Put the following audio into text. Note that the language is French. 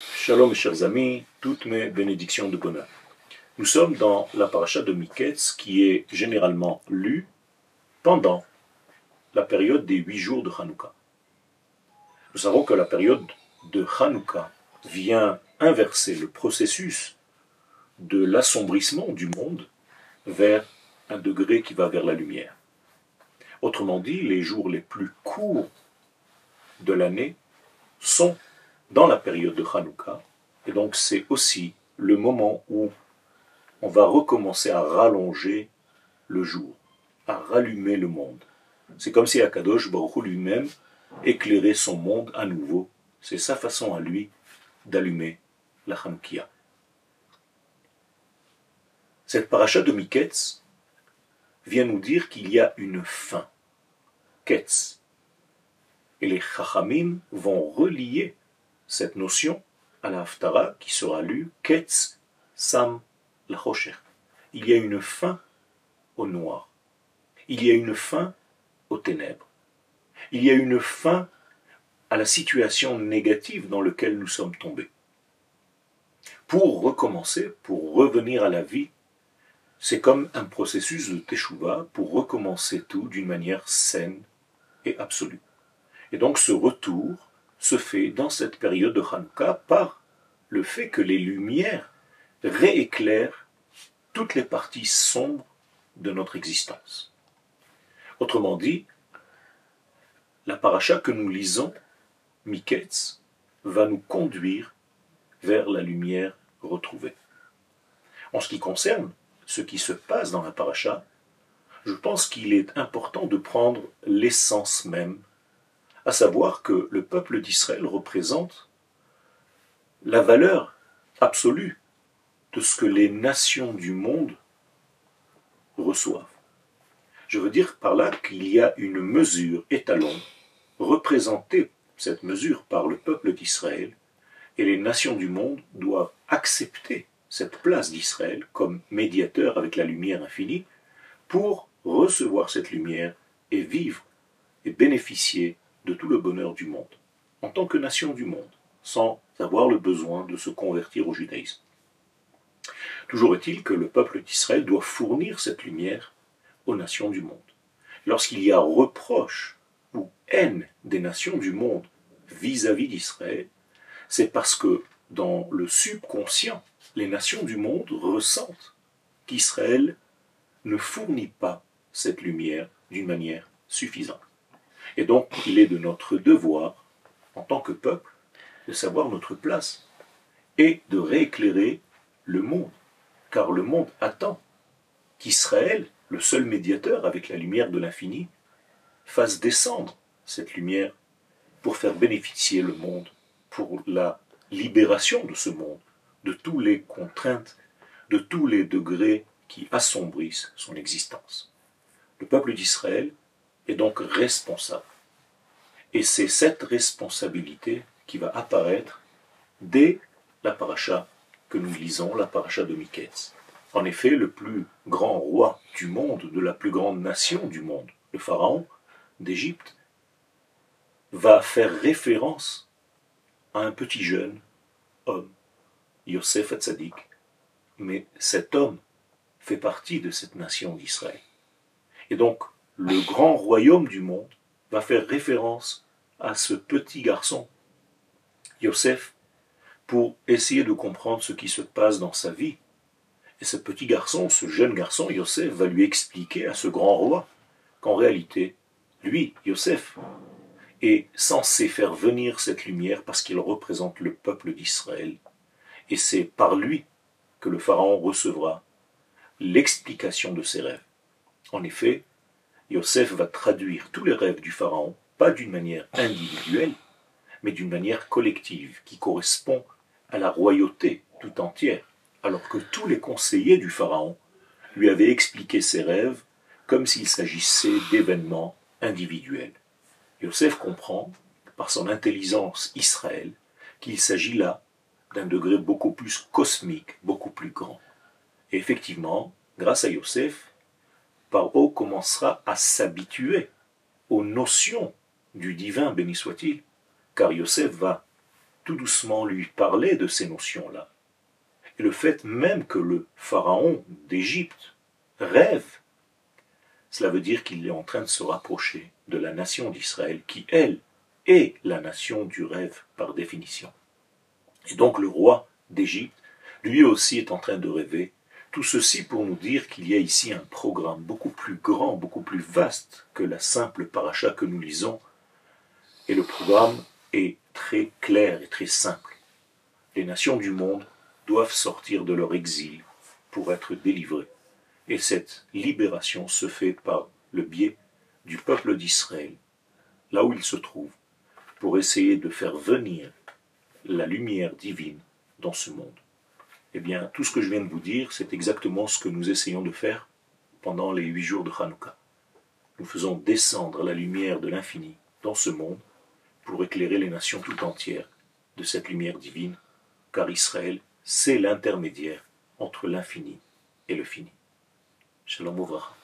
Shalom, chers amis, toutes mes bénédictions de bonheur. Nous sommes dans la paracha de Miketz qui est généralement lue pendant la période des huit jours de Hanouka. Nous savons que la période de Hanouka vient inverser le processus de l'assombrissement du monde vers un degré qui va vers la lumière. Autrement dit, les jours les plus courts de l'année sont dans la période de Hanouka, et donc c'est aussi le moment où on va recommencer à rallonger le jour, à rallumer le monde. C'est comme si Akadosh Baruch lui-même éclairait son monde à nouveau. C'est sa façon à lui d'allumer la Hanoukia. Cette paracha de Miketz vient nous dire qu'il y a une fin. Ketz. Et les Chachamim vont relier cette notion à la Haftara qui sera lue Ketz Sam la Il y a une fin au noir. Il y a une fin aux ténèbres. Il y a une fin à la situation négative dans laquelle nous sommes tombés. Pour recommencer, pour revenir à la vie, c'est comme un processus de teshuva pour recommencer tout d'une manière saine et absolue. Et donc ce retour se fait dans cette période de Hanouka par le fait que les lumières rééclairent toutes les parties sombres de notre existence. Autrement dit, la paracha que nous lisons, Miketz, va nous conduire vers la lumière retrouvée. En ce qui concerne ce qui se passe dans la paracha, je pense qu'il est important de prendre l'essence même, à savoir que le peuple d'Israël représente la valeur absolue de ce que les nations du monde reçoivent. Je veux dire par là qu'il y a une mesure étalon représentée, cette mesure, par le peuple d'Israël, et les nations du monde doivent accepter cette place d'Israël comme médiateur avec la lumière infinie pour recevoir cette lumière et vivre et bénéficier tout le bonheur du monde, en tant que nation du monde, sans avoir le besoin de se convertir au judaïsme. Toujours est-il que le peuple d'Israël doit fournir cette lumière aux nations du monde. Lorsqu'il y a reproche ou haine des nations du monde vis-à-vis d'Israël, c'est parce que dans le subconscient, les nations du monde ressentent qu'Israël ne fournit pas cette lumière d'une manière suffisante. Et donc, il est de notre devoir, en tant que peuple, de savoir notre place et de rééclairer le monde. Car le monde attend qu'Israël, le seul médiateur avec la lumière de l'infini, fasse descendre cette lumière pour faire bénéficier le monde, pour la libération de ce monde, de toutes les contraintes, de tous les degrés qui assombrissent son existence. Le peuple d'Israël est donc responsable. Et c'est cette responsabilité qui va apparaître dès la paracha que nous lisons, la paracha de Miketz. En effet, le plus grand roi du monde, de la plus grande nation du monde, le pharaon d'Égypte, va faire référence à un petit jeune homme, Yosef Hatzadik, mais cet homme fait partie de cette nation d'Israël. Et donc, le grand royaume du monde va faire référence à ce petit garçon, Yosef, pour essayer de comprendre ce qui se passe dans sa vie. Et ce petit garçon, ce jeune garçon, Yosef, va lui expliquer à ce grand roi qu'en réalité, lui, Yosef, est censé faire venir cette lumière parce qu'il représente le peuple d'Israël. Et c'est par lui que le Pharaon recevra l'explication de ses rêves. En effet, Yosef va traduire tous les rêves du Pharaon, pas d'une manière individuelle, mais d'une manière collective, qui correspond à la royauté tout entière, alors que tous les conseillers du Pharaon lui avaient expliqué ses rêves comme s'il s'agissait d'événements individuels. Yosef comprend, par son intelligence Israël, qu'il s'agit là d'un degré beaucoup plus cosmique, beaucoup plus grand. Et effectivement, grâce à Yosef, commencera à s'habituer aux notions du divin, béni soit-il, car Yosef va tout doucement lui parler de ces notions-là. Et le fait même que le pharaon d'Égypte rêve, cela veut dire qu'il est en train de se rapprocher de la nation d'Israël, qui, elle, est la nation du rêve par définition. Et donc le roi d'Égypte, lui aussi, est en train de rêver. Tout ceci pour nous dire qu'il y a ici un programme beaucoup plus grand, beaucoup plus vaste que la simple paracha que nous lisons. Et le programme est très clair et très simple. Les nations du monde doivent sortir de leur exil pour être délivrées. Et cette libération se fait par le biais du peuple d'Israël, là où il se trouve, pour essayer de faire venir la lumière divine dans ce monde. Eh bien, tout ce que je viens de vous dire, c'est exactement ce que nous essayons de faire pendant les huit jours de Hanouka. Nous faisons descendre la lumière de l'infini dans ce monde pour éclairer les nations tout entières de cette lumière divine, car Israël, c'est l'intermédiaire entre l'infini et le fini. Shalom Ouvracha.